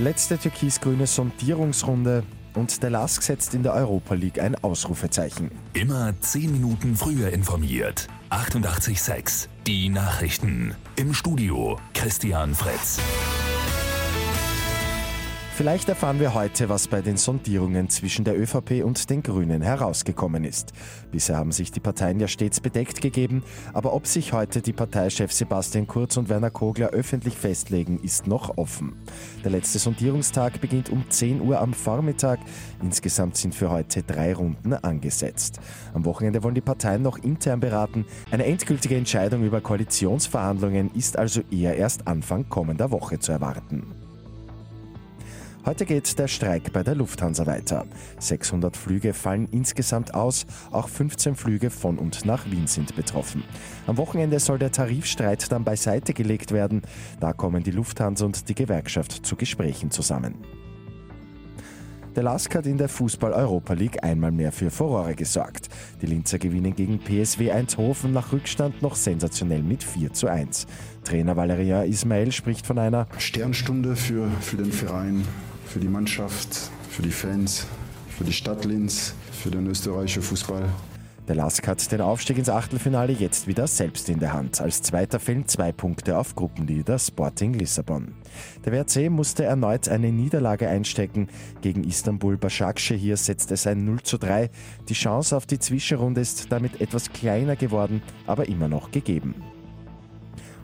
Letzte türkis-grüne Sondierungsrunde und der LASK setzt in der Europa League ein Ausrufezeichen. Immer 10 Minuten früher informiert. 88.6 Die Nachrichten. Im Studio Christian Fritz. Vielleicht erfahren wir heute, was bei den Sondierungen zwischen der ÖVP und den Grünen herausgekommen ist. Bisher haben sich die Parteien ja stets bedeckt gegeben, aber ob sich heute die Parteichefs Sebastian Kurz und Werner Kogler öffentlich festlegen, ist noch offen. Der letzte Sondierungstag beginnt um 10 Uhr am Vormittag. Insgesamt sind für heute drei Runden angesetzt. Am Wochenende wollen die Parteien noch intern beraten. Eine endgültige Entscheidung über Koalitionsverhandlungen ist also eher erst Anfang kommender Woche zu erwarten. Heute geht der Streik bei der Lufthansa weiter. 600 Flüge fallen insgesamt aus, auch 15 Flüge von und nach Wien sind betroffen. Am Wochenende soll der Tarifstreit dann beiseite gelegt werden. Da kommen die Lufthansa und die Gewerkschaft zu Gesprächen zusammen. Der LASK hat in der Fußball-Europa League einmal mehr für Furore gesorgt. Die Linzer gewinnen gegen PSW Eindhoven nach Rückstand noch sensationell mit 4 zu 1. Trainer Valeria Ismail spricht von einer Sternstunde für, für den Verein für die Mannschaft, für die Fans, für die Stadt Linz, für den österreichischen Fußball. Der LASK hat den Aufstieg ins Achtelfinale jetzt wieder selbst in der Hand. Als zweiter fehlen zwei Punkte auf Gruppenleader Sporting Lissabon. Der WRC musste erneut eine Niederlage einstecken. Gegen Istanbul Başakşehir hier setzt es ein 0 zu 3. Die Chance auf die Zwischenrunde ist damit etwas kleiner geworden, aber immer noch gegeben.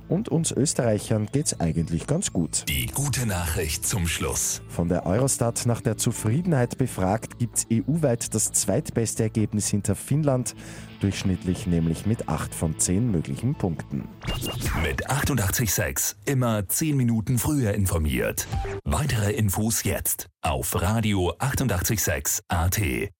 Und uns Österreichern geht's eigentlich ganz gut. Die gute Nachricht zum Schluss. Von der Eurostat nach der Zufriedenheit befragt, gibt's EU-weit das zweitbeste Ergebnis hinter Finnland, durchschnittlich nämlich mit 8 von 10 möglichen Punkten. Mit 886 immer 10 Minuten früher informiert. Weitere Infos jetzt auf Radio 886 AT.